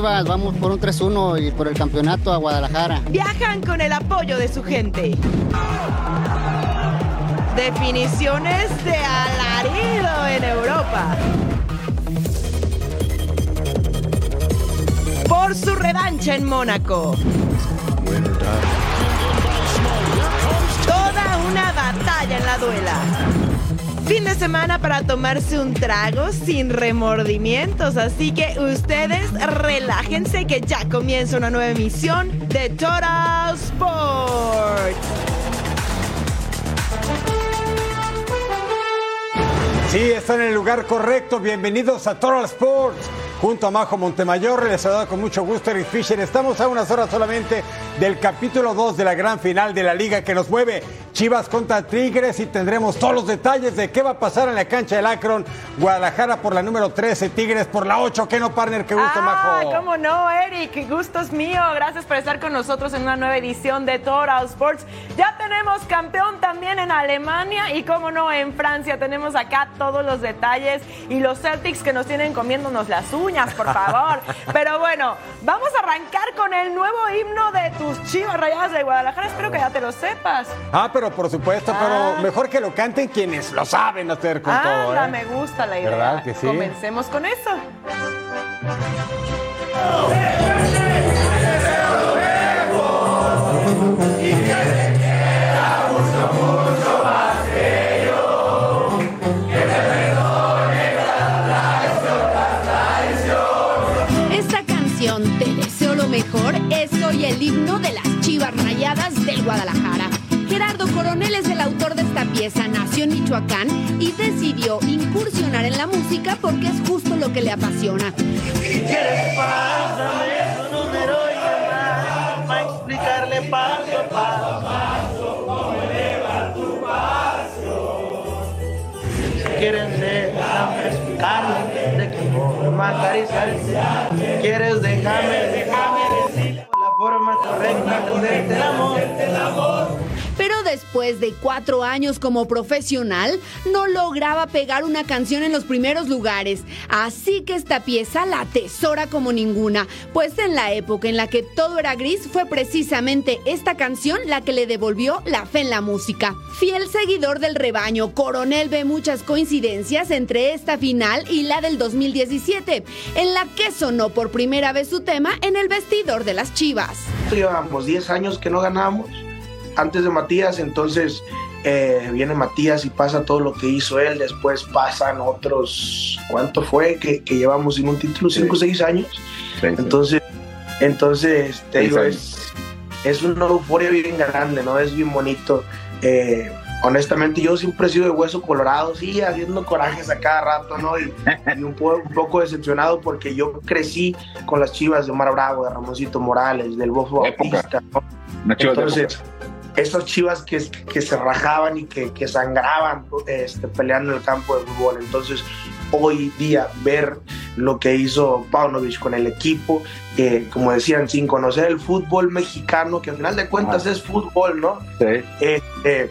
Vamos por un 3-1 y por el campeonato a Guadalajara. Viajan con el apoyo de su gente. Definiciones de alarido en Europa. Por su revancha en Mónaco. Toda una batalla en la duela. Fin de semana para tomarse un trago sin remordimientos, así que ustedes relájense que ya comienza una nueva emisión de Total Sports. Sí, están en el lugar correcto. Bienvenidos a Total Sports. Junto a Majo Montemayor, les saluda con mucho gusto Eric Fisher. Estamos a unas horas solamente del capítulo 2 de la gran final de la liga que nos mueve Chivas contra Tigres y tendremos todos los detalles de qué va a pasar en la cancha del Akron. Guadalajara por la número 13, Tigres por la 8. ¿Qué no, partner? Qué gusto, ah, Majo. cómo no, Eric. Gusto es mío. Gracias por estar con nosotros en una nueva edición de Total Sports. Ya tenemos campeón también en Alemania y, cómo no, en Francia. Tenemos acá todos los detalles y los Celtics que nos tienen comiéndonos las uñas, por favor. Pero bueno, vamos a arrancar con el nuevo himno de tus chivas rayadas de Guadalajara. Espero que ya te lo sepas. Ah, pero por supuesto, Ah. pero mejor que lo canten quienes lo saben hacer con todo. Anda, ¿eh? me gusta la idea. ¿Verdad que sí? Comencemos con eso. Esta canción, Te deseo lo mejor, es hoy el himno de las chivas rayadas del Guadalajara. Gerardo Coronel es el autor de esta pieza, nació en Michoacán y decidió incursionar en la música porque es justo lo que le apasiona. quieres pásame su número y llamar para explicarle paso a paso cómo eleva tu paso. Si quieren explicarle de qué forma acariciarse. Quieres déjame decirle la forma correcta de el amor. Después de cuatro años como profesional, no lograba pegar una canción en los primeros lugares. Así que esta pieza la atesora como ninguna, pues en la época en la que todo era gris fue precisamente esta canción la que le devolvió la fe en la música. Fiel seguidor del rebaño, Coronel ve muchas coincidencias entre esta final y la del 2017, en la que sonó por primera vez su tema en el vestidor de las Chivas. Llevamos 10 años que no ganamos antes de Matías, entonces eh, viene Matías y pasa todo lo que hizo él, después pasan otros, ¿cuánto fue? Que, que llevamos sin un título, 5 o 6 años. Entonces, entonces te digo, es, es una euforia bien grande, ¿no? Es bien bonito. Eh, honestamente, yo siempre he sido de hueso colorado, sí, haciendo corajes a cada rato, ¿no? Y, y un, po- un poco decepcionado porque yo crecí con las chivas de Omar Bravo, de Ramoncito Morales, del Bofo. Bautista, ¿no? Una chiva de Estas chivas que, que se rajaban y que, que sangraban este, peleando en el campo de fútbol. Entonces, hoy día, ver lo que hizo Paunovic con el equipo, que, como decían, sin conocer el fútbol mexicano, que al final de cuentas es fútbol, ¿no? Sí. Este,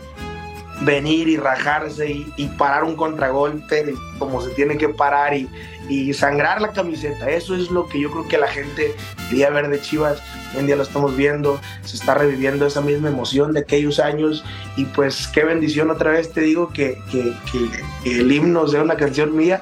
venir y rajarse y, parar un contragolpe como se tiene que parar y, y, sangrar la camiseta. Eso es lo que yo creo que la gente quería ver de Chivas. Hoy en día lo estamos viendo, se está reviviendo esa misma emoción de aquellos años. Y pues qué bendición otra vez te digo que, que, que el himno sea una canción mía.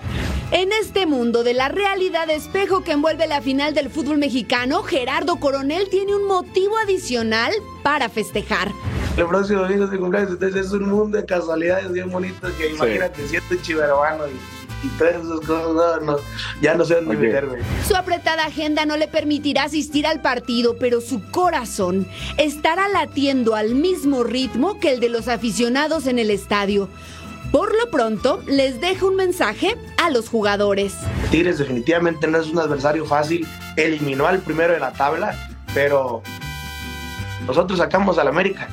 En este mundo de la realidad espejo que envuelve la final del fútbol mexicano, Gerardo Coronel tiene un motivo adicional para festejar. El próximo domingo es mi cumpleaños, entonces es un mundo de casualidades bien bonitas que imagínate, siento chivermano y, y todas esas cosas, no, ya no sé dónde meterme. Su apretada agenda no le permitirá asistir al partido, pero su corazón estará latiendo al mismo ritmo que el de los aficionados en el estadio. Por lo pronto, les dejo un mensaje a los jugadores. Tigres definitivamente no es un adversario fácil, eliminó al primero de la tabla, pero nosotros sacamos al América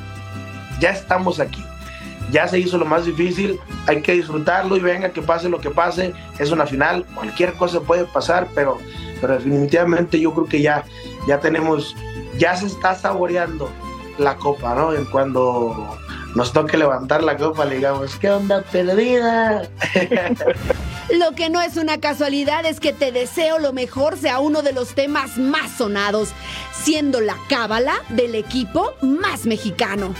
ya estamos aquí. Ya se hizo lo más difícil, hay que disfrutarlo y venga que pase lo que pase, es una final, cualquier cosa puede pasar, pero, pero definitivamente yo creo que ya, ya tenemos, ya se está saboreando la copa, ¿no? En cuando nos toque levantar la copa, le digamos, ¿qué onda perdida? Lo que no es una casualidad es que te deseo lo mejor sea uno de los temas más sonados, siendo la cábala del equipo más mexicano.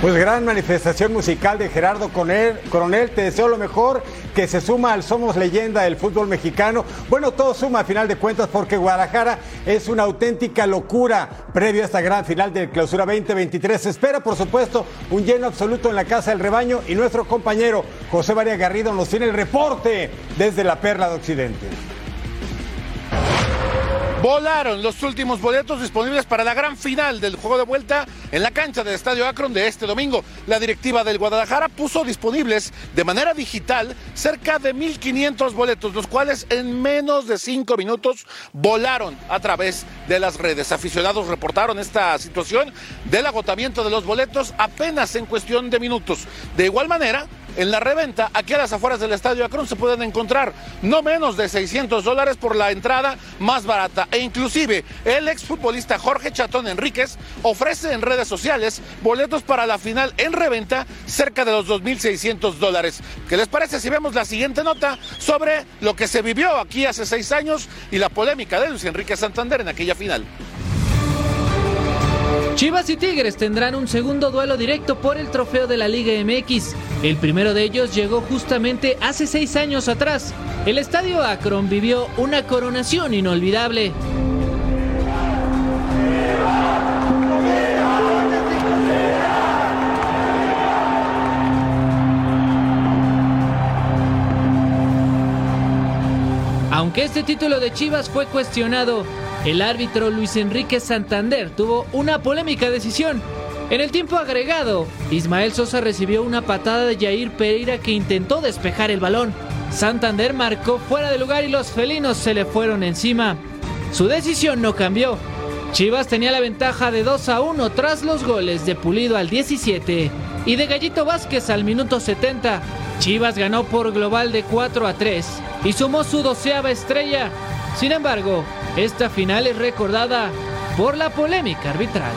Pues gran manifestación musical de Gerardo Coronel, te deseo lo mejor, que se suma al Somos Leyenda del fútbol mexicano. Bueno, todo suma a final de cuentas porque Guadalajara es una auténtica locura previo a esta gran final del Clausura 2023. Se espera, por supuesto, un lleno absoluto en la Casa del Rebaño y nuestro compañero José María Garrido nos tiene el reporte desde la Perla de Occidente. Volaron los últimos boletos disponibles para la gran final del juego de vuelta en la cancha del Estadio Akron de este domingo. La directiva del Guadalajara puso disponibles de manera digital cerca de 1.500 boletos, los cuales en menos de cinco minutos volaron a través de las redes. Aficionados reportaron esta situación del agotamiento de los boletos apenas en cuestión de minutos. De igual manera, en la reventa, aquí a las afueras del Estadio Akron se pueden encontrar no menos de 600 dólares por la entrada más barata. E inclusive el exfutbolista Jorge Chatón Enríquez ofrece en redes sociales boletos para la final en reventa cerca de los 2.600 dólares. ¿Qué les parece si vemos la siguiente nota sobre lo que se vivió aquí hace seis años y la polémica de Luis Enrique Santander en aquella final? Chivas y Tigres tendrán un segundo duelo directo por el trofeo de la Liga MX. El primero de ellos llegó justamente hace seis años atrás. El estadio Akron vivió una coronación inolvidable. Aunque este título de Chivas fue cuestionado, el árbitro Luis Enrique Santander tuvo una polémica decisión. En el tiempo agregado, Ismael Sosa recibió una patada de Jair Pereira que intentó despejar el balón. Santander marcó fuera de lugar y los felinos se le fueron encima. Su decisión no cambió. Chivas tenía la ventaja de 2 a 1 tras los goles de Pulido al 17 y de Gallito Vázquez al minuto 70. Chivas ganó por global de 4 a 3 y sumó su doceava estrella. Sin embargo, esta final es recordada por la polémica arbitral.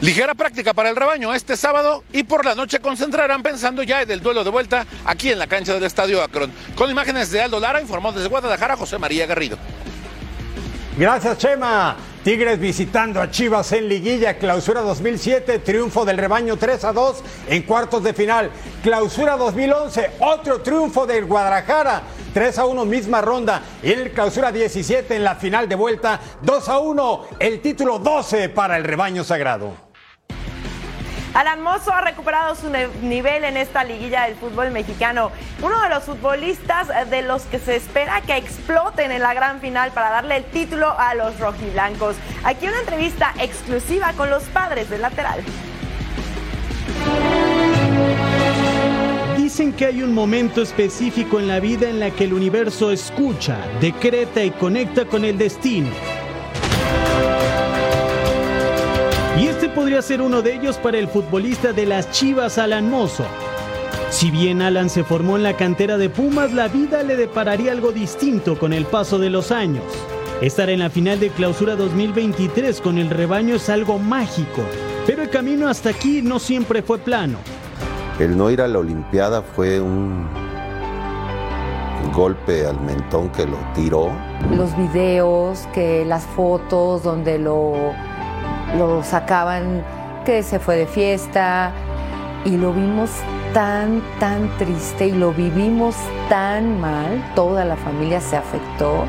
Ligera práctica para el rebaño este sábado y por la noche concentrarán pensando ya en el duelo de vuelta aquí en la cancha del Estadio Akron. Con imágenes de Aldo Lara informó desde Guadalajara José María Garrido. Gracias, Chema. Tigres visitando a Chivas en liguilla, clausura 2007, triunfo del rebaño 3 a 2 en cuartos de final. Clausura 2011, otro triunfo del Guadalajara, 3 a 1 misma ronda. Y el clausura 17 en la final de vuelta, 2 a 1, el título 12 para el rebaño sagrado. Alan Mozo ha recuperado su nivel en esta liguilla del fútbol mexicano. Uno de los futbolistas de los que se espera que exploten en la gran final para darle el título a los rojiblancos. Aquí una entrevista exclusiva con los padres del lateral. Dicen que hay un momento específico en la vida en la que el universo escucha, decreta y conecta con el destino. Podría ser uno de ellos para el futbolista de las Chivas Alan Mozo. Si bien Alan se formó en la cantera de Pumas, la vida le depararía algo distinto con el paso de los años. Estar en la final de clausura 2023 con el rebaño es algo mágico, pero el camino hasta aquí no siempre fue plano. El no ir a la Olimpiada fue un golpe al mentón que lo tiró. Los videos, que las fotos donde lo, lo sacaban, que se fue de fiesta, y lo vimos tan, tan triste y lo vivimos tan mal, toda la familia se afectó.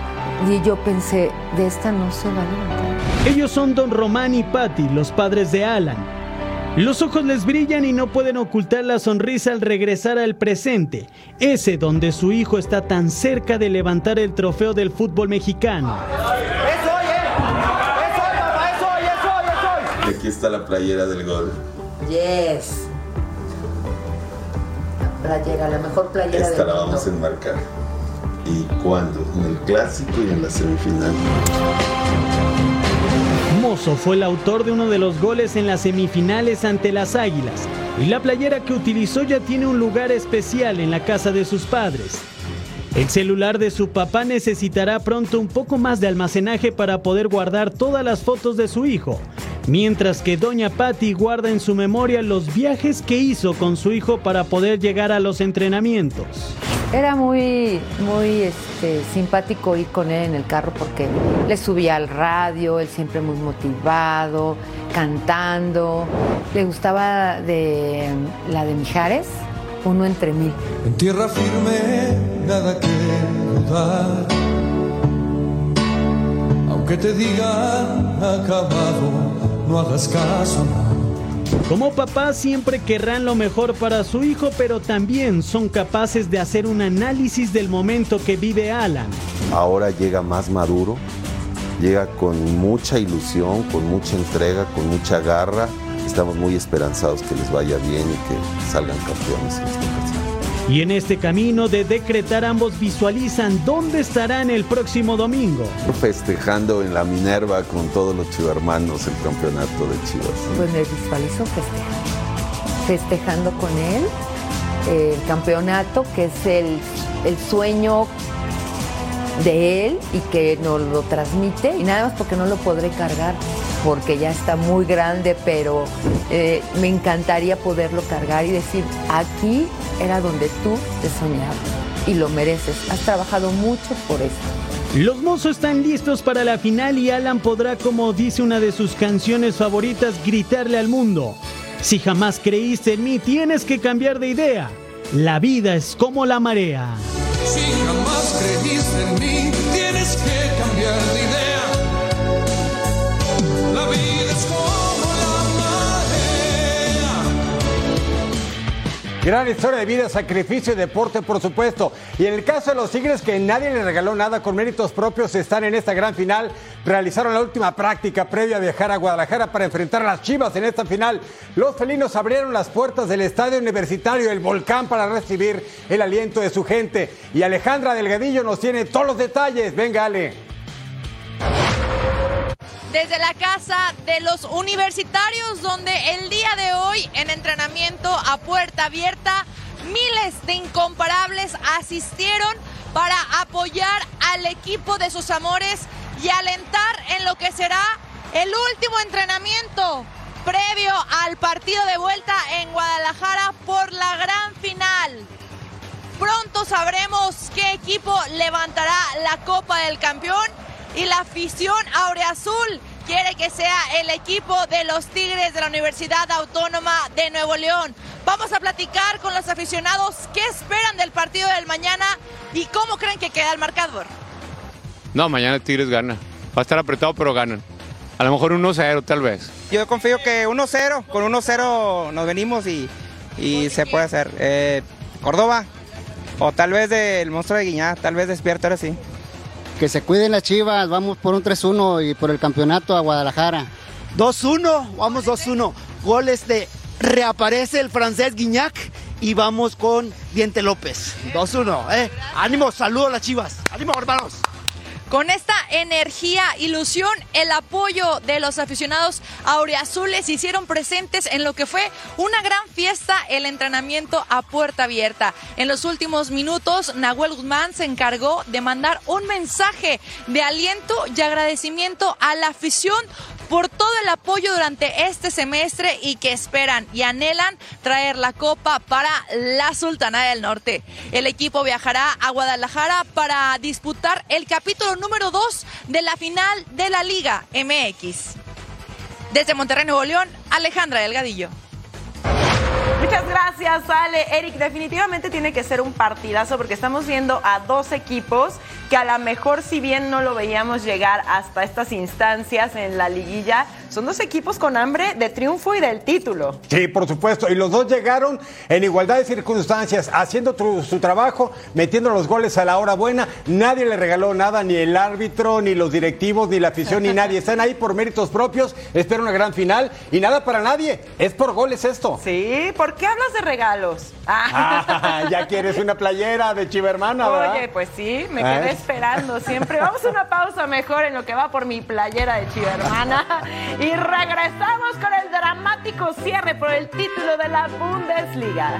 Y yo pensé, de esta no se va a levantar. Ellos son Don Román y Patty, los padres de Alan. Los ojos les brillan y no pueden ocultar la sonrisa al regresar al presente, ese donde su hijo está tan cerca de levantar el trofeo del fútbol mexicano. ¡Es hoy, eh! ¡Es hoy, papá! ¡Es hoy, es hoy, es hoy! Y aquí está la playera del gol. Yes. La playera, la mejor playera Esta del la mundo. vamos a enmarcar. ¿Y cuándo? En el clásico y en la semifinal. Mozo fue el autor de uno de los goles en las semifinales ante las Águilas y la playera que utilizó ya tiene un lugar especial en la casa de sus padres. El celular de su papá necesitará pronto un poco más de almacenaje para poder guardar todas las fotos de su hijo, mientras que Doña Patty guarda en su memoria los viajes que hizo con su hijo para poder llegar a los entrenamientos. Era muy, muy este, simpático ir con él en el carro porque le subía al radio, él siempre muy motivado, cantando. Le gustaba de la de Mijares, uno entre mil. En tierra firme, nada que dudar. Aunque te digan acabado, no hagas caso. Como papás siempre querrán lo mejor para su hijo, pero también son capaces de hacer un análisis del momento que vive Alan. Ahora llega más maduro, llega con mucha ilusión, con mucha entrega, con mucha garra. Estamos muy esperanzados que les vaya bien y que salgan campeones ocasión. Y en este camino de decretar ambos visualizan dónde estarán el próximo domingo. Festejando en la Minerva con todos los chivermanos el campeonato de Chivas. Pues me visualizo festejando. Festejando con él el campeonato, que es el, el sueño de él y que nos lo transmite. Y nada más porque no lo podré cargar, porque ya está muy grande, pero eh, me encantaría poderlo cargar y decir, aquí era donde tú te soñabas y lo mereces. Has trabajado mucho por eso. Los mozos están listos para la final y Alan podrá, como dice una de sus canciones favoritas, gritarle al mundo. Si jamás creíste en mí, tienes que cambiar de idea. La vida es como la marea. Si jamás creíste en mí, tienes que cambiar de idea. Gran historia de vida, sacrificio y deporte, por supuesto. Y en el caso de los Tigres, que nadie les regaló nada con méritos propios, están en esta gran final. Realizaron la última práctica previa a viajar a Guadalajara para enfrentar a las Chivas en esta final. Los felinos abrieron las puertas del estadio universitario, el volcán, para recibir el aliento de su gente. Y Alejandra Delgadillo nos tiene todos los detalles. Venga, Ale. Desde la casa de los universitarios, donde el día de hoy en entrenamiento a puerta abierta, miles de incomparables asistieron para apoyar al equipo de sus amores y alentar en lo que será el último entrenamiento previo al partido de vuelta en Guadalajara por la gran final. Pronto sabremos qué equipo levantará la Copa del Campeón y la afición aureazul quiere que sea el equipo de los Tigres de la Universidad Autónoma de Nuevo León. Vamos a platicar con los aficionados qué esperan del partido del mañana y cómo creen que queda el marcador. No, mañana Tigres gana. Va a estar apretado, pero ganan. A lo mejor 1-0 tal vez. Yo confío que 1-0, con 1-0 nos venimos y, y se puede hacer. Eh, Córdoba, o tal vez del monstruo de Guiñá, tal vez despierta ahora sí. Que se cuiden las chivas, vamos por un 3-1 y por el campeonato a Guadalajara. 2-1, vamos 2-1. Goles de reaparece el francés Guiñac y vamos con Diente López. 2-1, ¿eh? Ánimo, saludos a las chivas. Ánimo, hermanos. Con esta energía, ilusión, el apoyo de los aficionados auriazules se hicieron presentes en lo que fue una gran fiesta, el entrenamiento a puerta abierta. En los últimos minutos, Nahuel Guzmán se encargó de mandar un mensaje de aliento y agradecimiento a la afición por todo el apoyo durante este semestre y que esperan y anhelan traer la copa para la Sultana del Norte. El equipo viajará a Guadalajara para disputar el capítulo número 2 de la final de la Liga MX. Desde Monterrey, Nuevo León, Alejandra Delgadillo. Muchas gracias, Ale. Eric, definitivamente tiene que ser un partidazo porque estamos viendo a dos equipos que a lo mejor, si bien no lo veíamos llegar hasta estas instancias en la liguilla, son dos equipos con hambre de triunfo y del título. Sí, por supuesto. Y los dos llegaron en igualdad de circunstancias, haciendo su trabajo, metiendo los goles a la hora buena. Nadie le regaló nada, ni el árbitro, ni los directivos, ni la afición, ni nadie. Están ahí por méritos propios. Espera una gran final. Y nada para nadie. Es por goles esto. Sí, ¿por qué hablas de regalos? Ah, ya quieres una playera de ¿verdad? Oye, pues sí, me ¿Eh? quedé esperando siempre. Vamos a una pausa mejor en lo que va por mi playera de Chiva Hermana. Y regresamos con el dramático cierre por el título de la Bundesliga.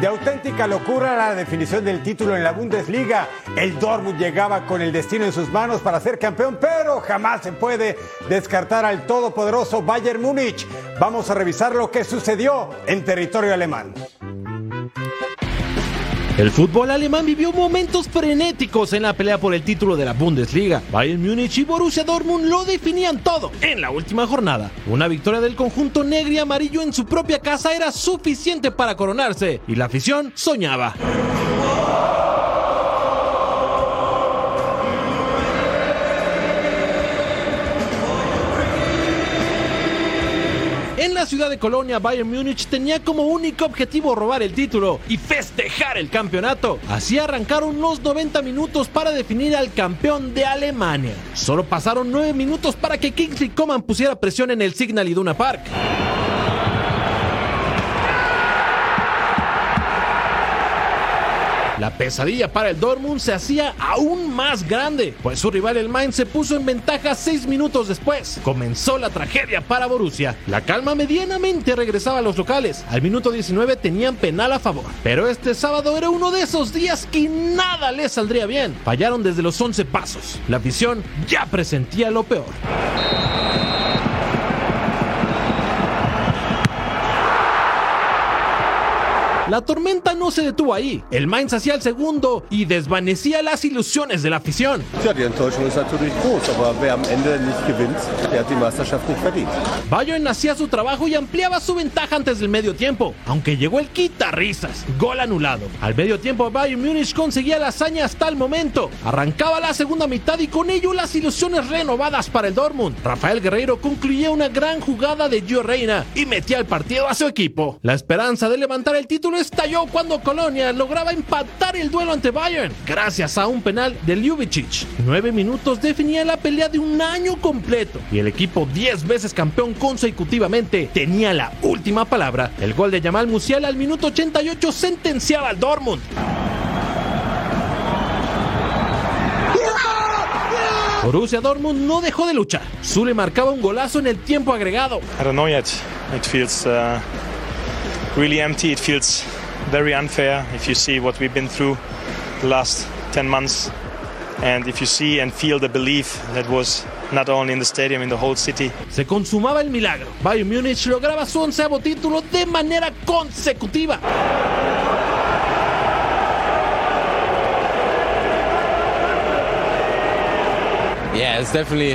De auténtica locura la definición del título en la Bundesliga. El Dortmund llegaba con el destino en sus manos para ser campeón, pero jamás se puede descartar al todopoderoso Bayern Múnich. Vamos a revisar lo que sucedió en territorio alemán. El fútbol alemán vivió momentos frenéticos en la pelea por el título de la Bundesliga. Bayern Múnich y Borussia Dortmund lo definían todo en la última jornada. Una victoria del conjunto negro y amarillo en su propia casa era suficiente para coronarse y la afición soñaba. En la ciudad de Colonia, Bayern Múnich tenía como único objetivo robar el título y festejar el campeonato. Así arrancaron los 90 minutos para definir al campeón de Alemania. Solo pasaron 9 minutos para que Kingsley Coman pusiera presión en el Signal Iduna Park. Pesadilla para el Dortmund se hacía aún más grande, pues su rival el Mainz se puso en ventaja seis minutos después. Comenzó la tragedia para Borussia. La calma medianamente regresaba a los locales. Al minuto 19 tenían penal a favor. Pero este sábado era uno de esos días que nada les saldría bien. Fallaron desde los 11 pasos. La afición ya presentía lo peor. La tormenta no se detuvo ahí. El Mainz hacía el segundo y desvanecía las ilusiones de la afición. Bayern hacía su trabajo y ampliaba su ventaja antes del medio tiempo, aunque llegó el quitarrisas, gol anulado. Al medio tiempo Bayern Múnich conseguía la hazaña hasta el momento. Arrancaba la segunda mitad y con ello las ilusiones renovadas para el Dortmund. Rafael Guerreiro concluía una gran jugada de Gio Reina y metía el partido a su equipo. La esperanza de levantar el título estalló cuando Colonia lograba empatar el duelo ante Bayern, gracias a un penal de Ljubicic. Nueve minutos definía la pelea de un año completo y el equipo 10 veces campeón consecutivamente tenía la última palabra. El gol de Jamal Musiala al minuto 88 sentenciaba al Dortmund. Borussia Dortmund no dejó de luchar. Zule marcaba un golazo en el tiempo agregado. Really empty. It feels very unfair if you see what we've been through the last 10 months. And if you see and feel the belief that was not only in the stadium, in the whole city. Se consumaba el milagro. Bayern Múnich lograba su onceavo título de manera consecutiva. Yeah, it's definitely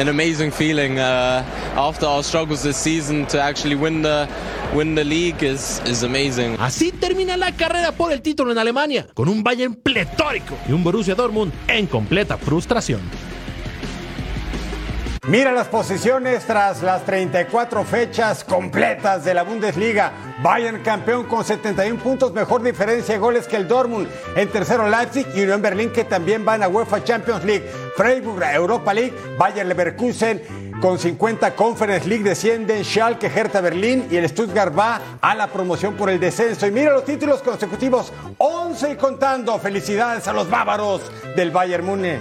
an amazing feeling uh, after our struggles this season to actually win the win the league is is amazing. Así termina la carrera por el título en Alemania, con un Bayern pletórico y un Borussia Dortmund en completa frustración. Mira las posiciones tras las 34 fechas completas de la Bundesliga. Bayern campeón con 71 puntos, mejor diferencia de goles que el Dortmund. En tercero Leipzig y Unión Berlín que también van a UEFA Champions League. Freiburg Europa League, Bayern Leverkusen con 50 Conference League descienden Schalke, Hertha Berlín y el Stuttgart va a la promoción por el descenso. Y mira los títulos consecutivos, 11 y contando. Felicidades a los bávaros del Bayern Múnich.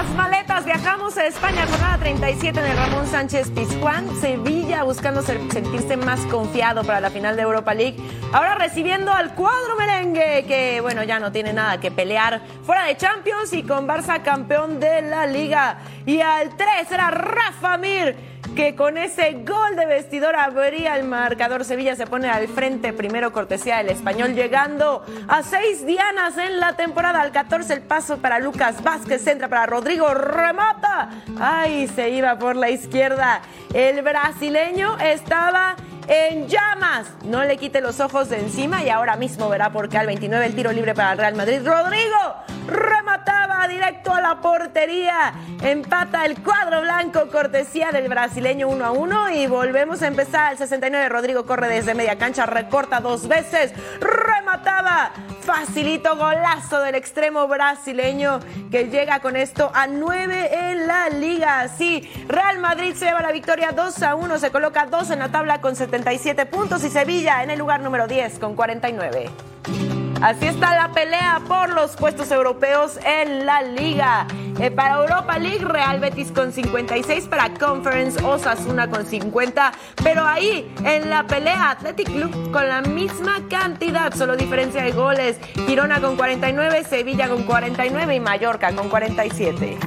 Las maletas, viajamos a España, jornada 37 en el Ramón Sánchez Pizjuán, Sevilla buscando sentirse más confiado para la final de Europa League. Ahora recibiendo al cuadro merengue, que bueno, ya no tiene nada que pelear fuera de Champions y con Barça campeón de la Liga. Y al 3 era Rafa Mir que con ese gol de vestidor abría el marcador. Sevilla se pone al frente, primero cortesía del español, llegando a seis dianas en la temporada. Al 14 el paso para Lucas Vázquez, entra para Rodrigo, remata. Ay, se iba por la izquierda. El brasileño estaba en llamas. No le quite los ojos de encima y ahora mismo verá por qué al 29 el tiro libre para el Real Madrid. Rodrigo remataba directo a la portería. Empata el cuadro blanco, cortesía del brasileño 1 a 1 y volvemos a empezar. Al 69 Rodrigo corre desde media cancha, recorta dos veces, remataba. Facilito golazo del extremo brasileño que llega con esto a 9 en la liga. Sí, Real Madrid se lleva la victoria 2 a 1, se coloca 2 en la tabla con 77 puntos y Sevilla en el lugar número 10 con 49. Así está la pelea por los puestos europeos en la liga. Eh, para Europa League, Real Betis con 56, para Conference, Osasuna con 50. Pero ahí, en la pelea, Athletic Club con la misma cantidad, solo diferencia de goles. Girona con 49, Sevilla con 49 y Mallorca con 47.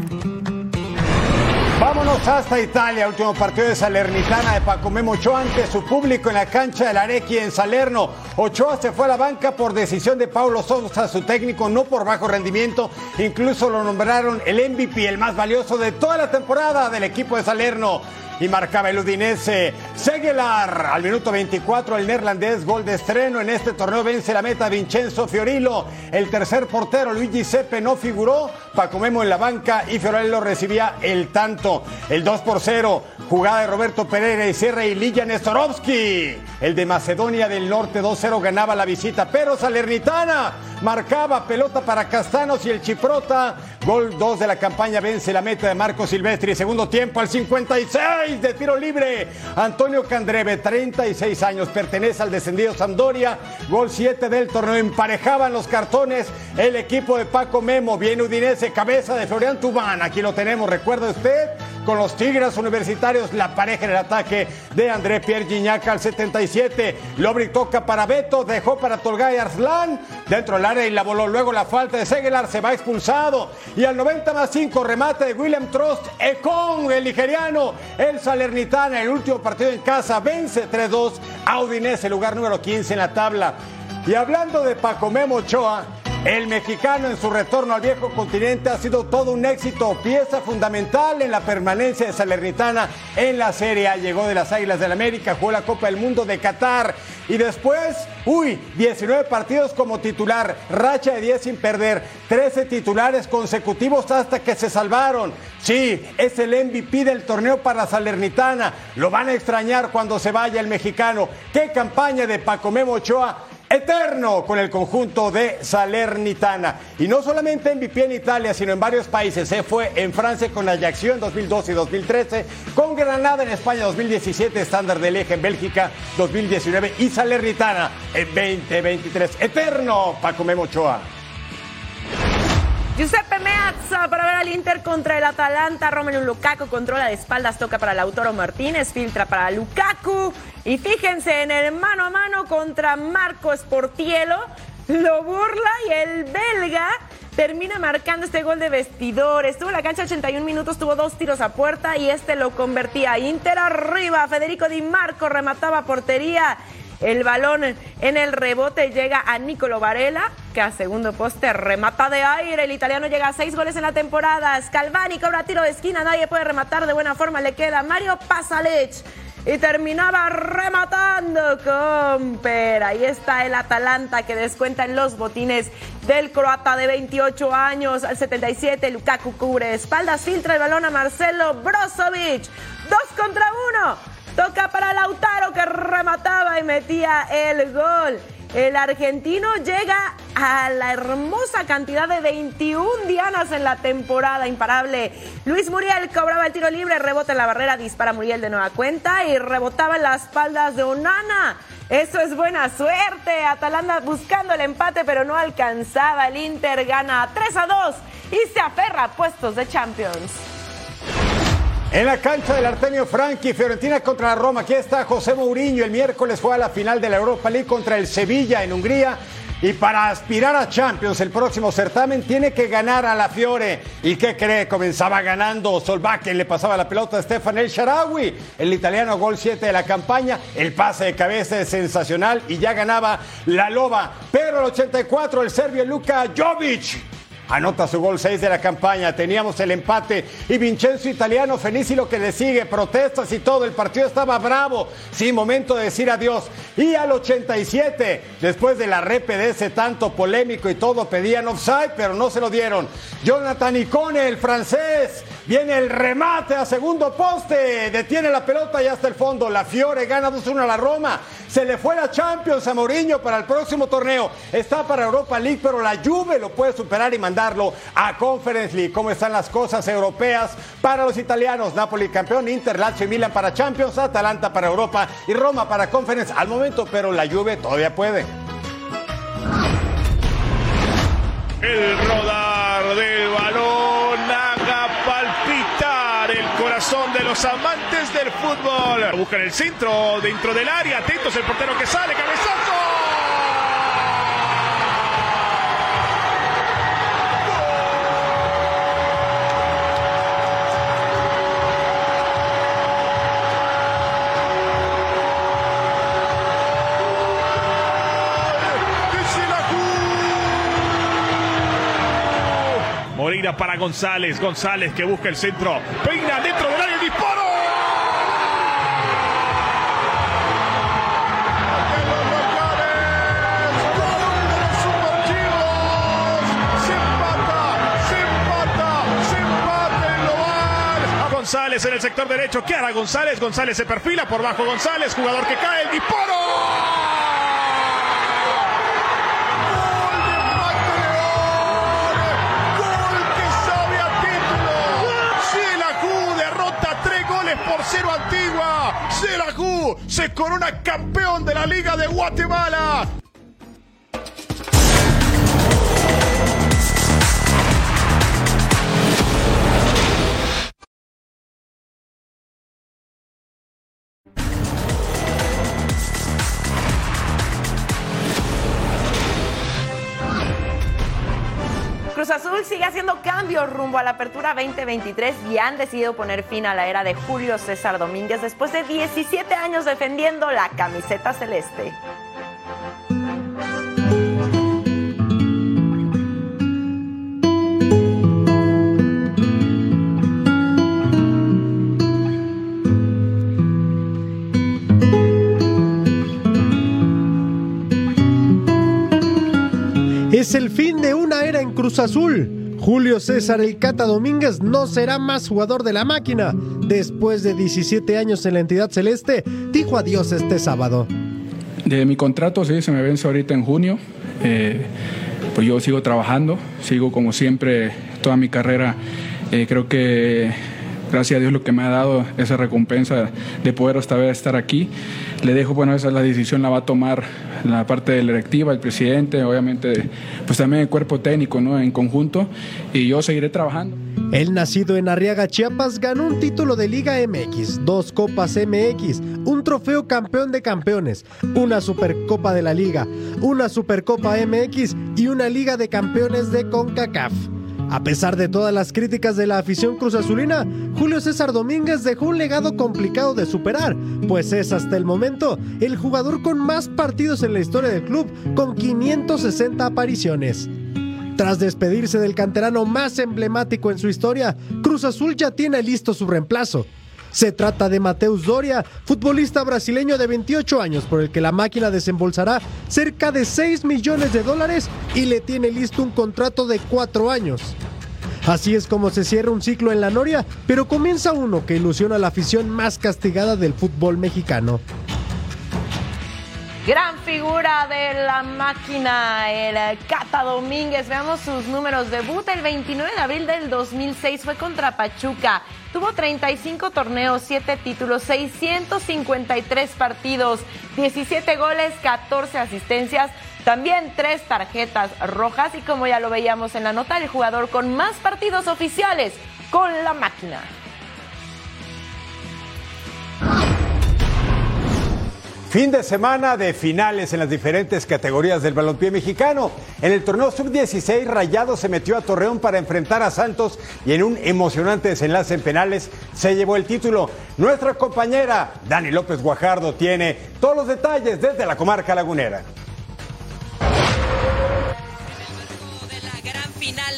Vámonos hasta Italia, último partido de Salernitana de Paco Memo Ochoa ante su público en la cancha del Arequi en Salerno. Ochoa se fue a la banca por decisión de Paulo Sousa, su técnico, no por bajo rendimiento. Incluso lo nombraron el MVP, el más valioso de toda la temporada del equipo de Salerno. Y marcaba el Udinese. Seguelar al minuto 24, el neerlandés, gol de estreno. En este torneo vence la meta Vincenzo Fiorillo. El tercer portero, Luigi Seppe, no figuró. Paco Memo en la banca y Fiorello recibía el tanto. El 2 por 0, jugada de Roberto Pereira y Sierra y Lilla Nestorovsky. El de Macedonia del Norte 2-0 ganaba la visita, pero Salernitana marcaba pelota para Castanos y el Chiprota. Gol 2 de la campaña vence la meta de Marco Silvestri. Segundo tiempo al 56 de tiro libre. Antonio Candreve, 36 años, pertenece al descendido Sampdoria. Gol 7 del torneo. Emparejaban los cartones el equipo de Paco Memo. Viene Udinese, cabeza de Florian Tubán. Aquí lo tenemos, recuerda usted, con los Tigres Universitarios, la pareja en el ataque de André Pierre Gignac al 77. Lobri toca para Beto, dejó para Tolgay Arslan dentro del área y la voló. Luego la falta de Seguelar se va expulsado. Y al 90 más 5, remate de William Trost, Econ, el nigeriano, el Salernitana, el último partido en casa, vence 3-2 a Udinese, lugar número 15 en la tabla. Y hablando de Paco Memo Ochoa, el mexicano en su retorno al viejo continente ha sido todo un éxito, pieza fundamental en la permanencia de Salernitana en la Serie A. Llegó de las Águilas del América, jugó la Copa del Mundo de Qatar y después, uy, 19 partidos como titular, racha de 10 sin perder, 13 titulares consecutivos hasta que se salvaron. Sí, es el MVP del torneo para Salernitana. Lo van a extrañar cuando se vaya el mexicano. ¡Qué campaña de Paco Memo Ochoa! Eterno con el conjunto de Salernitana. Y no solamente MVP en Italia, sino en varios países. Se fue en Francia con Ajaccio en 2012 y 2013, con Granada en España 2017, Estándar del Eje en Bélgica 2019 y Salernitana en 2023. Eterno Paco Memo Ochoa. Giuseppe Meazza para ver al Inter contra el Atalanta. Romelu Lukaku controla de espaldas, toca para Lautaro Martínez, filtra para Lukaku. Y fíjense en el mano a mano contra Marco Sportielo. Lo burla y el belga termina marcando este gol de vestidor. Estuvo en la cancha 81 minutos, tuvo dos tiros a puerta y este lo convertía. Inter arriba, Federico Di Marco remataba portería. El balón en el rebote llega a Nicolo Varela. saca segundo poste, remata de aire. El italiano llega a seis goles en la temporada. Scalvani cobra tiro de esquina, nadie puede rematar de buena forma. Le queda Mario Pasalic y terminaba rematando con Per. Ahí está el Atalanta que descuenta en los botines del croata de 28 años. Al 77, Lukaku cubre espaldas, filtra el balón a Marcelo Brozovic. Dos contra uno. Toca para Lautaro que remataba y metía el gol. El argentino llega a la hermosa cantidad de 21 dianas en la temporada, imparable. Luis Muriel cobraba el tiro libre, rebota en la barrera, dispara Muriel de nueva cuenta y rebotaba en las espaldas de Onana. Eso es buena suerte. Atalanta buscando el empate, pero no alcanzaba. El Inter gana 3 a 2 y se aferra a puestos de Champions. En la cancha del Artemio Franchi, Fiorentina contra Roma. Aquí está José Mourinho. El miércoles fue a la final de la Europa League contra el Sevilla en Hungría. Y para aspirar a Champions el próximo certamen tiene que ganar a la Fiore. ¿Y qué cree? Comenzaba ganando Solbakken, le pasaba la pelota a Stefan El Sharawi. El italiano gol 7 de la campaña. El pase de cabeza es sensacional y ya ganaba la Loba. Pero el 84 el serbio Luka Jovic Anota su gol 6 de la campaña. Teníamos el empate y Vincenzo Italiano feliz y lo que le sigue. Protestas y todo. El partido estaba bravo. Sí, momento de decir adiós. Y al 87, después de la repe de ese tanto polémico y todo, pedían offside, pero no se lo dieron. Jonathan Icone, el francés. Viene el remate a segundo poste. Detiene la pelota y hasta el fondo. La Fiore gana 2-1 a la Roma. Se le fue la Champions a Mourinho para el próximo torneo. Está para Europa League, pero la Juve lo puede superar y mandarlo a Conference League. ¿Cómo están las cosas europeas para los italianos? Napoli campeón, Inter, Lazio y Milan para Champions, Atalanta para Europa y Roma para Conference al momento, pero la Juve todavía puede. El rodar del balón corazón de los amantes del fútbol. Buscan el centro dentro del área. Atentos el portero que sale. Cabezazo. Para González. González que busca el centro. Peina dentro del área. Disparo. González en el sector derecho. ¿Qué hará González? González se perfila por bajo. González, jugador que cae. El disparo. Por cero Antigua. Selajú se corona campeón de la Liga de Guatemala. Sigue haciendo cambios rumbo a la apertura 2023 y han decidido poner fin a la era de Julio César Domínguez después de 17 años defendiendo la camiseta celeste. Es el fin de una era en Cruz Azul. Julio César El Cata Domínguez no será más jugador de la máquina. Después de 17 años en la entidad celeste, dijo adiós este sábado. De mi contrato, sí, se me vence ahorita en junio. Eh, pues yo sigo trabajando, sigo como siempre toda mi carrera. Eh, creo que gracias a Dios lo que me ha dado esa recompensa de poder esta vez estar aquí. Le dejo, bueno, esa es la decisión la va a tomar la parte de la directiva, el presidente, obviamente, pues también el cuerpo técnico, ¿no? En conjunto, y yo seguiré trabajando. El nacido en Arriaga, Chiapas, ganó un título de Liga MX, dos Copas MX, un trofeo campeón de campeones, una Supercopa de la Liga, una Supercopa MX y una Liga de Campeones de CONCACAF. A pesar de todas las críticas de la afición cruz azulina, Julio César Domínguez dejó un legado complicado de superar, pues es hasta el momento el jugador con más partidos en la historia del club, con 560 apariciones. Tras despedirse del canterano más emblemático en su historia, Cruz Azul ya tiene listo su reemplazo. Se trata de Mateus Doria, futbolista brasileño de 28 años por el que la máquina desembolsará cerca de 6 millones de dólares y le tiene listo un contrato de 4 años. Así es como se cierra un ciclo en la Noria, pero comienza uno que ilusiona a la afición más castigada del fútbol mexicano. Gran figura de la máquina, el Cata Domínguez. Veamos sus números. Debut el 29 de abril del 2006, fue contra Pachuca. Tuvo 35 torneos, 7 títulos, 653 partidos, 17 goles, 14 asistencias, también 3 tarjetas rojas y como ya lo veíamos en la nota, el jugador con más partidos oficiales con la máquina. Fin de semana de finales en las diferentes categorías del balompié mexicano. En el torneo sub-16, Rayado se metió a Torreón para enfrentar a Santos y en un emocionante desenlace en penales se llevó el título. Nuestra compañera Dani López Guajardo tiene todos los detalles desde la comarca lagunera.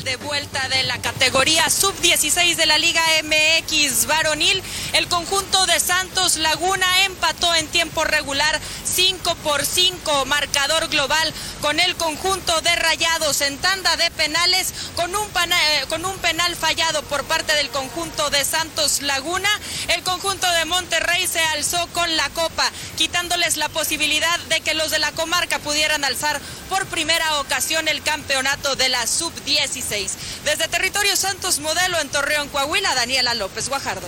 De vuelta de la categoría sub-16 de la Liga MX varonil. El conjunto de Santos Laguna empató en tiempo regular 5 por 5, marcador global con el conjunto de Rayados en tanda de penales con un, eh, con un penal fallado por parte del conjunto de Santos Laguna. El conjunto de Monterrey se alzó con la copa, quitándoles la posibilidad de que los de la comarca pudieran alzar por primera ocasión el campeonato de la sub-16. Desde Territorio Santos Modelo en Torreón, Coahuila, Daniela López Guajardo.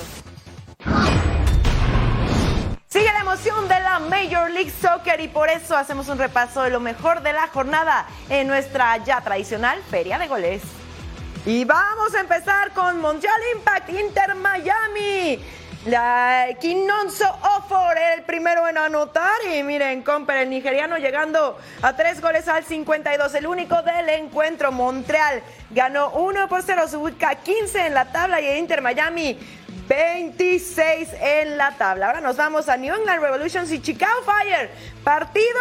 Sigue la emoción de la Major League Soccer y por eso hacemos un repaso de lo mejor de la jornada en nuestra ya tradicional Feria de Goles. Y vamos a empezar con Montreal Impact Inter Miami. La Kinonso Ofor el primero en anotar y miren, Comper, el nigeriano llegando a tres goles al 52, el único del encuentro. Montreal ganó 1 por 0, su 15 en la tabla y Inter Miami 26 en la tabla. Ahora nos vamos a New England Revolutions y Chicago Fire. Partido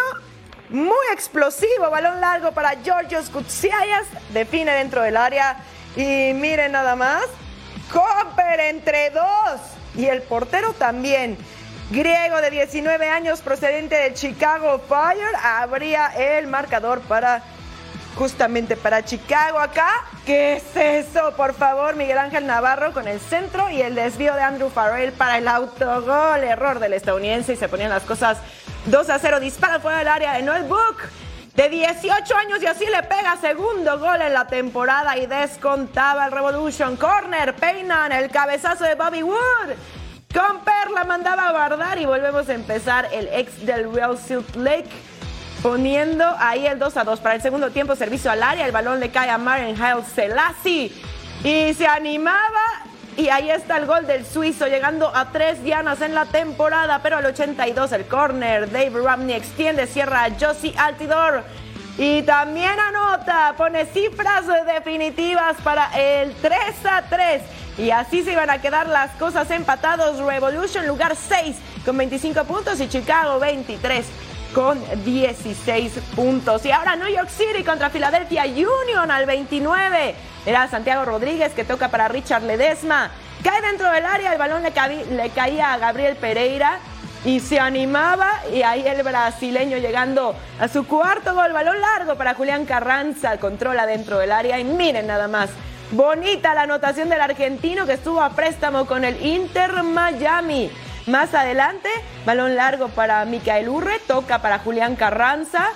muy explosivo, balón largo para Georgios Kutsiayas, define dentro del área y miren nada más, Comper entre dos y el portero también. Griego de 19 años procedente de Chicago Fire abría el marcador para justamente para Chicago acá. ¿Qué es eso? Por favor, Miguel Ángel Navarro con el centro y el desvío de Andrew Farrell para el autogol. Error del estadounidense y se ponían las cosas 2 a 0. Dispara fuera del área de Noel Book de 18 años y así le pega segundo gol en la temporada y descontaba el Revolution Corner. Peinan el cabezazo de Bobby Wood. Comper la mandaba a guardar y volvemos a empezar el ex del Real Salt Lake poniendo ahí el 2 a 2 para el segundo tiempo servicio al área el balón le cae a Maren Haile Selassie y se animaba y ahí está el gol del suizo, llegando a tres dianas en la temporada, pero al 82 el corner. Dave Ramney extiende, cierra a Josie Altidor. Y también anota, pone cifras definitivas para el 3 a 3. Y así se iban a quedar las cosas empatados. Revolution lugar 6 con 25 puntos y Chicago 23 con 16 puntos. Y ahora New York City contra Philadelphia Union al 29. Era Santiago Rodríguez que toca para Richard Ledesma. Cae dentro del área, el balón le, le caía a Gabriel Pereira y se animaba y ahí el brasileño llegando a su cuarto gol, balón largo para Julián Carranza, controla dentro del área y miren nada más. Bonita la anotación del argentino que estuvo a préstamo con el Inter Miami. Más adelante, balón largo para Micael Urre, toca para Julián Carranza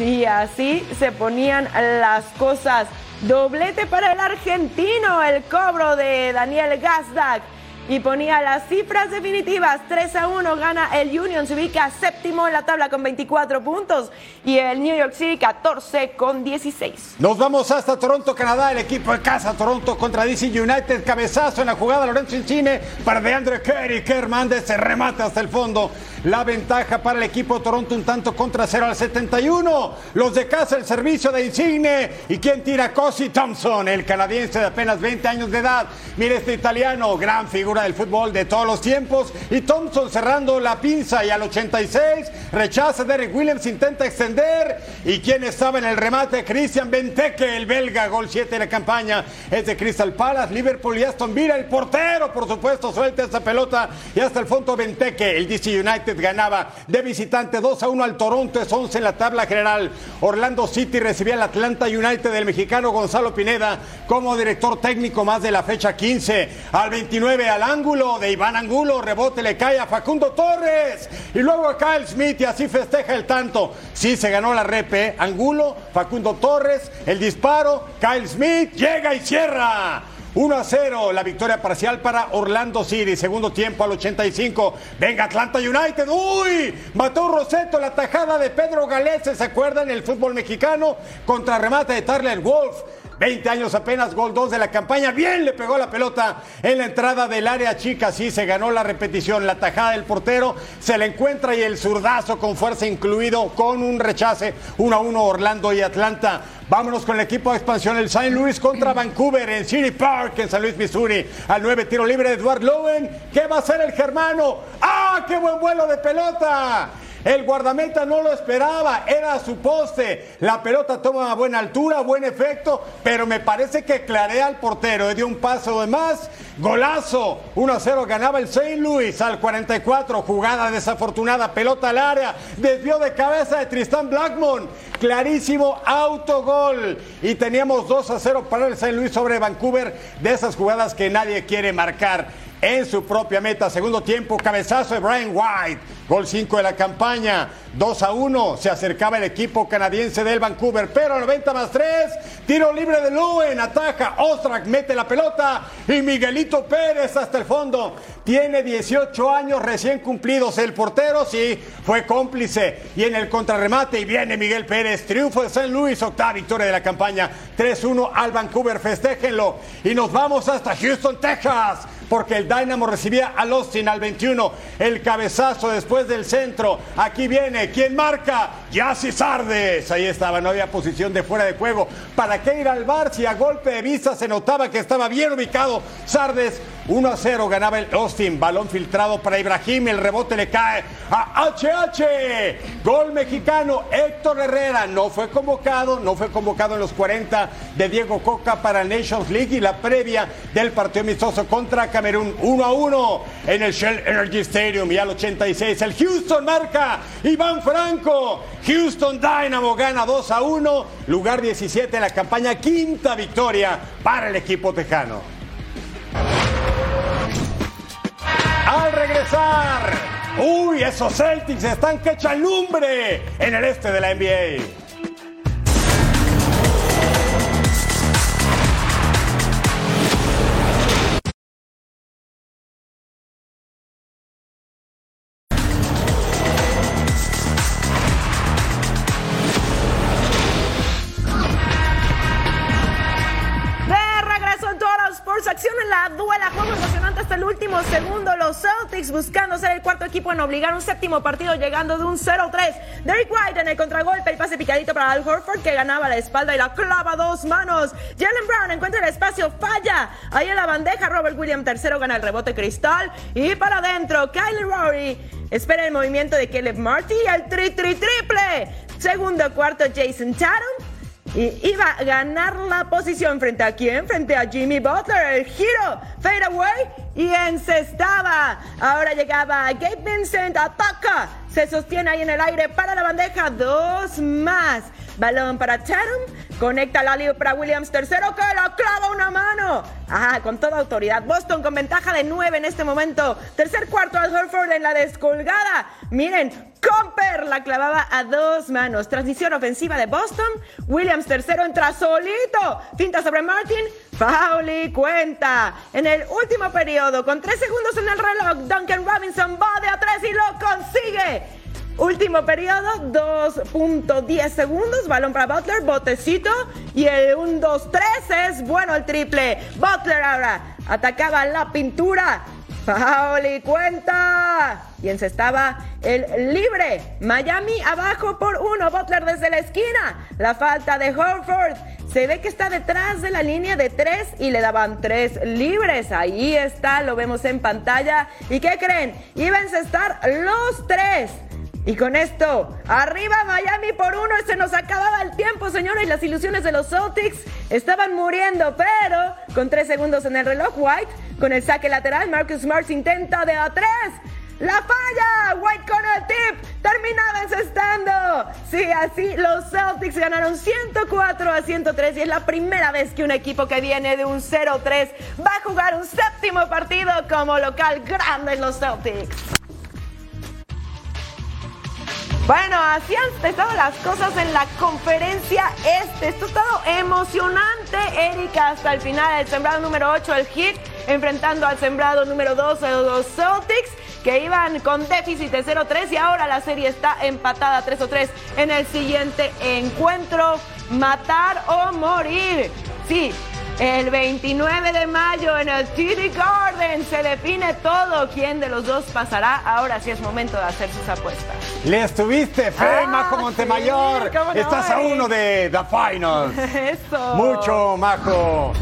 y así se ponían las cosas. Doblete para el argentino, el cobro de Daniel Gazdak. Y ponía las cifras definitivas. 3 a 1 gana el Union, se ubica séptimo en la tabla con 24 puntos y el New York City 14 con 16. Nos vamos hasta Toronto, Canadá, el equipo de casa Toronto contra DC United, cabezazo en la jugada Lorenzo Incine para DeAndre Kerry, que Hernández se remata hasta el fondo. La ventaja para el equipo Toronto un tanto contra 0 al 71. Los de casa el servicio de Insigne y quien tira Cosi Thompson, el canadiense de apenas 20 años de edad. Mire este italiano, gran figura del fútbol de todos los tiempos. Y Thompson cerrando la pinza y al 86 rechaza Derek Williams, intenta extender. Y quien estaba en el remate Christian Benteke, el belga, gol 7 de la campaña. Es de Crystal Palace, Liverpool y Aston Villa, el portero por supuesto suelta esa pelota y hasta el fondo Benteke, el DC United ganaba de visitante 2 a 1 al Toronto, es 11 en la tabla general. Orlando City recibía al Atlanta United del mexicano Gonzalo Pineda como director técnico más de la fecha 15. Al 29 al ángulo de Iván Angulo, rebote le cae a Facundo Torres y luego a Kyle Smith y así festeja el tanto. Sí se ganó la repe, Angulo, Facundo Torres, el disparo, Kyle Smith llega y cierra. 1 a 0, la victoria parcial para Orlando City. Segundo tiempo al 85. Venga Atlanta United. Uy, mató Roseto la tajada de Pedro Galese. ¿Se acuerdan? El fútbol mexicano contra remate de Tarler Wolf. 20 años apenas, gol 2 de la campaña. Bien le pegó la pelota en la entrada del área chica. Sí, se ganó la repetición. La tajada del portero se le encuentra y el zurdazo con fuerza incluido con un rechace. 1 a 1 Orlando y Atlanta. Vámonos con el equipo de expansión, el St. Louis contra Vancouver en City Park, en San Luis, Missouri. Al 9 tiro libre de Edward Lowen. ¿Qué va a hacer el germano? ¡Ah, qué buen vuelo de pelota! El guardameta no lo esperaba, era su poste. La pelota toma buena altura, buen efecto, pero me parece que clarea al portero. Dio un paso de más, golazo. 1-0 ganaba el St. Louis al 44. Jugada desafortunada, pelota al área, desvió de cabeza de Tristán Blackmon. Clarísimo autogol. Y teníamos 2-0 para el St. Louis sobre Vancouver, de esas jugadas que nadie quiere marcar en su propia meta. Segundo tiempo, cabezazo de Brian White. Gol 5 de la campaña. 2 a 1. Se acercaba el equipo canadiense del Vancouver. Pero 90 más 3. Tiro libre de Luen. Ataca. Ostrak mete la pelota. Y Miguelito Pérez hasta el fondo. Tiene 18 años recién cumplidos. El portero sí fue cómplice. Y en el contrarremate. Y viene Miguel Pérez. Triunfo de San Luis. Octava victoria de la campaña. 3-1 al Vancouver. Festéjenlo. Y nos vamos hasta Houston, Texas. Porque el Dynamo recibía al Austin al 21. El cabezazo después del centro. Aquí viene. ¿Quién marca? Yassi Sardes. Ahí estaba. No había posición de fuera de juego. ¿Para qué ir al bar si a golpe de vista se notaba que estaba bien ubicado Sardes? 1 a 0 ganaba el Austin. Balón filtrado para Ibrahim. El rebote le cae a HH. Gol mexicano. Héctor Herrera no fue convocado. No fue convocado en los 40 de Diego Coca para Nations League y la previa del partido amistoso contra Camerún. 1 a 1 en el Shell Energy Stadium. Y al 86 el Houston marca Iván Franco. Houston Dynamo gana 2 a 1. Lugar 17 en la campaña. Quinta victoria para el equipo tejano. Al regresar, uy, esos Celtics están que echan lumbre en el este de la NBA. De regreso en Total Sports, acción en la duela, juego emocionante hasta el último segundo. Los Celtics buscando ser el cuarto equipo en obligar un séptimo partido, llegando de un 0-3. Derrick White en el contragolpe, el pase picadito para Al Horford que ganaba la espalda y la clava dos manos. Jalen Brown encuentra el espacio, falla. Ahí en la bandeja, Robert Williams tercero gana el rebote cristal. Y para adentro, Kyle Rory espera el movimiento de Caleb Marty y el tri tri triple. Segundo cuarto, Jason Tatum. Y iba a ganar la posición frente a quién? Frente a Jimmy Butler. El giro, fade away y encestaba. Ahora llegaba Gabe Vincent, ataca. Se sostiene ahí en el aire para la bandeja. Dos más. Balón para Chatham. Conecta la liga para Williams tercero que la clava una mano. Ah, con toda autoridad. Boston con ventaja de nueve en este momento. Tercer cuarto al Horford en la descolgada. Miren, Comper la clavaba a dos manos. Transición ofensiva de Boston. Williams tercero entra solito. Finta sobre Martin. Y cuenta. En el último periodo, con tres segundos en el reloj, Duncan Robinson va de a tres y lo consigue. Último periodo, 2.10 segundos, balón para Butler, botecito y el 1-2-3 es bueno el triple. Butler ahora atacaba la pintura. Y cuenta. Y encestaba el libre. Miami abajo por uno. Butler desde la esquina. La falta de Horford. Se ve que está detrás de la línea de tres y le daban tres libres. Ahí está, lo vemos en pantalla. ¿Y qué creen? Iban a encestar los tres. Y con esto, arriba Miami por uno, se nos acababa el tiempo, señores, las ilusiones de los Celtics estaban muriendo, pero con tres segundos en el reloj, White, con el saque lateral, Marcus Smart intenta de a tres. ¡La falla! White con el tip. Terminaba encestando. Sí, así los Celtics ganaron 104 a 103 y es la primera vez que un equipo que viene de un 0-3 va a jugar un séptimo partido como local grande en los Celtics. Bueno, así han estado las cosas en la conferencia este. Esto ha estado emocionante, Erika, hasta el final. El sembrado número 8, el Heat, enfrentando al sembrado número 12, los Celtics, que iban con déficit de 0-3 y ahora la serie está empatada 3-3 en el siguiente encuentro. Matar o morir. Sí, el 29 de mayo en el TD Garden se define todo. ¿Quién de los dos pasará? Ahora sí es momento de hacer sus apuestas. Le estuviste fe, Ah, Majo Montemayor. sí, cómo no, Estás a uno de The Finals. Eso. Mucho, Majo.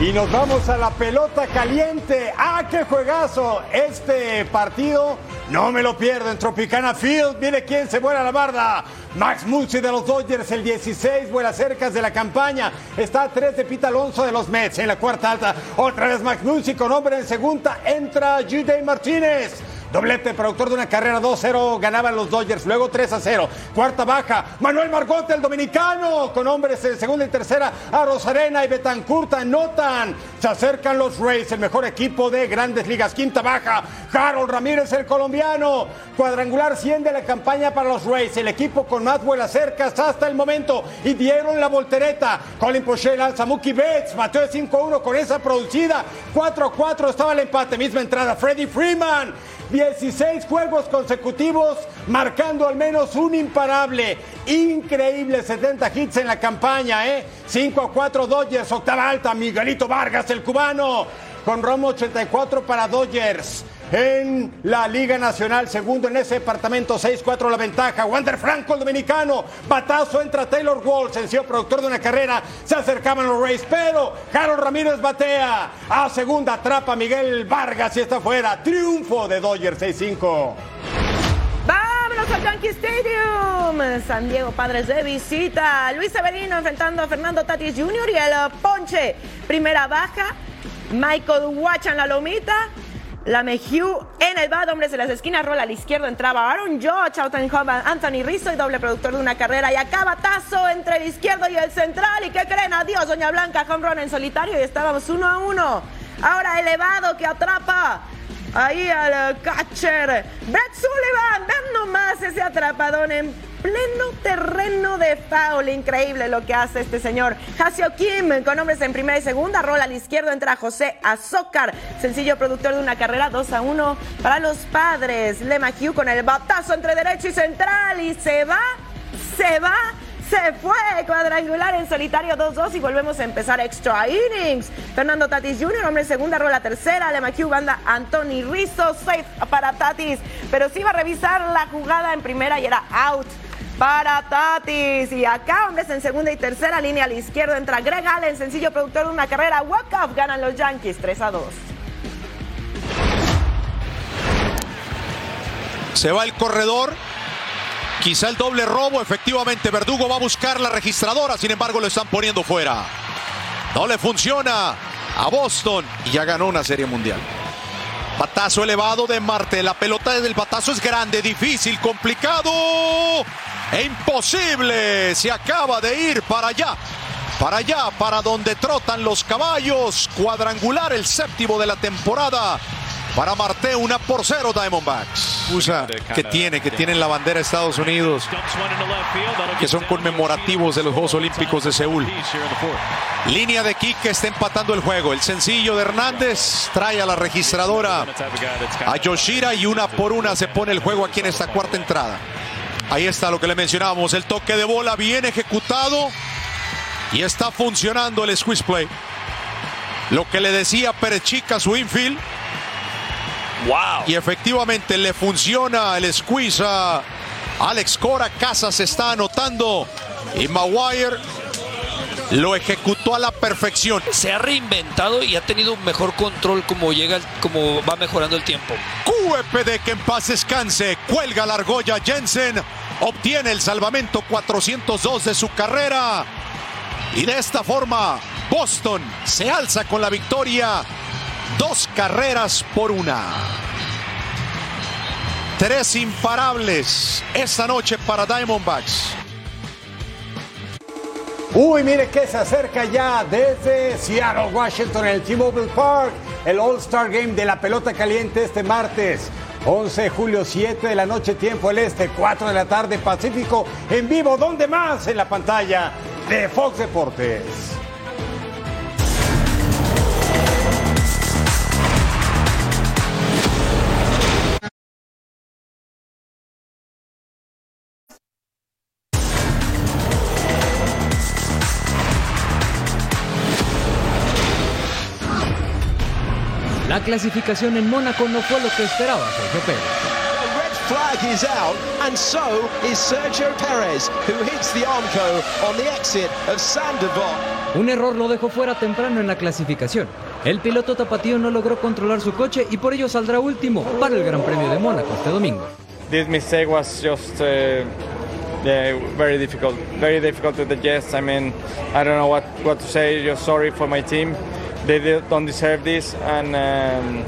Y nos vamos a la pelota caliente. ¡Ah, qué juegazo! Este partido no me lo pierdo en Tropicana Field. Mire quién se vuela la barda. Max Muncy de los Dodgers, el 16, vuela cerca de la campaña. Está a 3 de Pita Alonso de los Mets en la cuarta alta. Otra vez Max Muncy con hombre en segunda. Entra G.J. Martínez. Doblete, productor de una carrera 2-0, ganaban los Dodgers, luego 3-0. Cuarta baja, Manuel Margote, el dominicano, con hombres en segunda y tercera, a Rosarena y Betancourt anotan. Se acercan los Rays, el mejor equipo de grandes ligas. Quinta baja, Harold Ramírez, el colombiano. Cuadrangular 100 de la campaña para los Rays, el equipo con más vuelas cercas hasta el momento. Y dieron la voltereta. Colin Pochel alza Mookie Betts, bateo de 5-1 con esa producida. 4-4 estaba el empate, misma entrada. Freddy Freeman. 16 juegos consecutivos, marcando al menos un imparable. Increíble 70 hits en la campaña, ¿eh? 5 a 4 Dodgers, octava alta, Miguelito Vargas, el cubano, con Romo 84 para Dodgers. En la Liga Nacional, segundo en ese departamento, 6-4 la ventaja. Wander Franco, el dominicano. Batazo entra Taylor Walsh, sencillo productor de una carrera. Se acercaban los Rays, pero Harold Ramírez batea. A segunda atrapa Miguel Vargas y está fuera. Triunfo de Dodgers 6-5. Vámonos al Yankee Stadium. San Diego Padres de visita. Luis Severino enfrentando a Fernando Tatis Jr. y el ponche. Primera baja. Michael Watch en la lomita. La Mejiu en el bad, hombres de las esquinas, rola a la izquierda, entraba Aaron Judge, Hub, Anthony Rizzo y doble productor de una carrera. Y acá batazo entre el izquierdo y el central. ¿Y qué creen? Adiós, Doña Blanca, home run en solitario y estábamos uno a uno. Ahora elevado que atrapa ahí al catcher. Brett Sullivan, ven nomás ese atrapadón en pleno terreno de foul. Increíble lo que hace este señor. Hasio Kim con hombres en primera y segunda. Rola al izquierdo entra José Azócar. Sencillo productor de una carrera 2 a 1 para los padres. Lema Hugh con el batazo entre derecho y central. Y se va, se va. Se fue cuadrangular en solitario 2-2 y volvemos a empezar extra innings. Fernando Tatis Jr., hombre segunda, rola tercera. Lema Hugh banda Anthony Rizzo, safe para Tatis. Pero sí va a revisar la jugada en primera y era out para Tatis. Y acá, hombres en segunda y tercera línea a la izquierda entra Greg Allen, sencillo productor de una carrera. Walk-off ganan los Yankees 3 a 2. Se va el corredor. Quizá el doble robo. Efectivamente, Verdugo va a buscar la registradora. Sin embargo, lo están poniendo fuera. No le funciona a Boston y ya ganó una serie mundial. Patazo elevado de Marte. La pelota del batazo es grande, difícil, complicado e imposible. Se acaba de ir para allá. Para allá, para donde trotan los caballos. Cuadrangular, el séptimo de la temporada. Para Marte, una por cero Diamondbacks. Usa que tiene, que tienen la bandera de Estados Unidos, que son conmemorativos de los Juegos Olímpicos de Seúl. Línea de kick que está empatando el juego. El sencillo de Hernández trae a la registradora a Yoshira y una por una se pone el juego aquí en esta cuarta entrada. Ahí está lo que le mencionábamos, el toque de bola bien ejecutado y está funcionando el squeeze play. Lo que le decía Perechica a su infield. Wow. Y efectivamente le funciona el squeeze a Alex Cora. Casas está anotando y Maguire lo ejecutó a la perfección. Se ha reinventado y ha tenido un mejor control como llega, como va mejorando el tiempo. QEPD que en paz descanse. Cuelga la argolla Jensen. Obtiene el salvamento 402 de su carrera. Y de esta forma, Boston se alza con la victoria. Dos carreras por una. Tres imparables esta noche para Diamondbacks. Uy, mire que se acerca ya desde Seattle, Washington, el T-Mobile Park, el All-Star Game de la pelota caliente este martes. 11 de julio, 7 de la noche, tiempo el este, 4 de la tarde, Pacífico, en vivo, ¿dónde más? En la pantalla de Fox Deportes. Clasificación en Mónaco no fue lo que esperaba Sergio Pérez. flag is out, and so is Sergio Perez, who hits the Armco on the exit of Sandoval. Un error lo dejó fuera temprano en la clasificación. El piloto tapatío no logró controlar su coche y por ello saldrá último para el Gran Premio de Mónaco este domingo. This mistake was just uh, yeah, very difficult, very difficult to digest. I mean, I don't know what, what to say. Just sorry for my team. They don't deserve this, and um,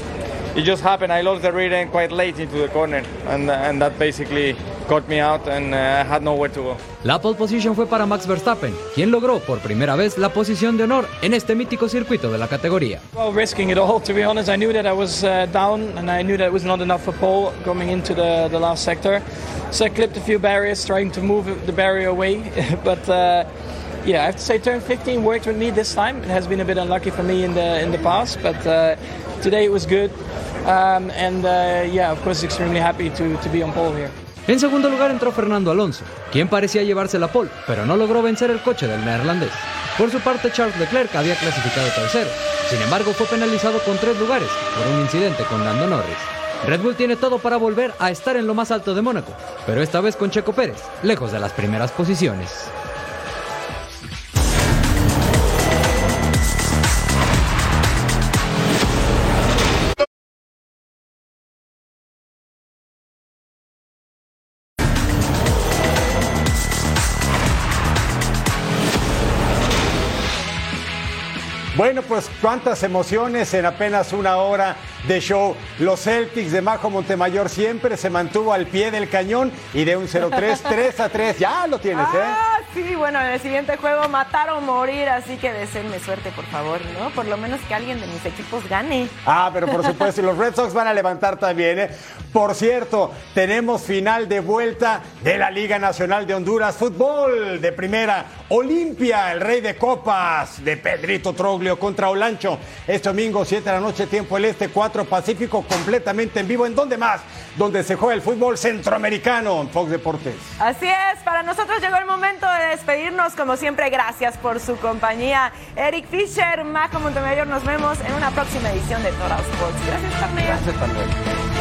it just happened. I lost the rear end quite late into the corner, and and that basically got me out, and uh, I had nowhere to go. La pole position fue para Max Verstappen, quien logró por primera vez la posición de honor en este mítico circuito de la categoría. Well, risking it all, to be honest. I knew that I was uh, down and I knew that it was not enough for pole coming into the, the last sector. So I clipped a few barriers, trying to move the barrier away. but uh, yeah, I have to say, turn 15 worked with me this time. It has been a bit unlucky for me in the in the past, but uh, today it was good. Um, and uh, yeah, of course, extremely happy to, to be on pole here. En segundo lugar entró Fernando Alonso, quien parecía llevarse la pole, pero no logró vencer el coche del neerlandés. Por su parte, Charles Leclerc había clasificado tercero. Sin embargo, fue penalizado con tres lugares por un incidente con Lando Norris. Red Bull tiene todo para volver a estar en lo más alto de Mónaco, pero esta vez con Checo Pérez, lejos de las primeras posiciones. Pues cuántas emociones en apenas una hora de show. Los Celtics de Majo Montemayor siempre se mantuvo al pie del cañón y de un 0-3, 3 a 3. Ya lo tienes, ¿eh? Ah, sí, bueno, en el siguiente juego matar o morir, así que deseenme suerte, por favor, ¿no? Por lo menos que alguien de mis equipos gane. Ah, pero por supuesto, y los Red Sox van a levantar también, ¿eh? Por cierto, tenemos final de vuelta de la Liga Nacional de Honduras Fútbol de primera. Olimpia, el rey de copas de Pedrito Troglio contra Olancho. Este domingo, 7 de la noche, tiempo el este, 4 Pacífico, completamente en vivo. ¿En dónde más? Donde se juega el fútbol centroamericano en Fox Deportes. Así es, para nosotros llegó el momento de despedirnos. Como siempre, gracias por su compañía. Eric Fisher, Majo Montemayor, nos vemos en una próxima edición de Total Sports. Gracias, Carmen. Gracias, Carmen.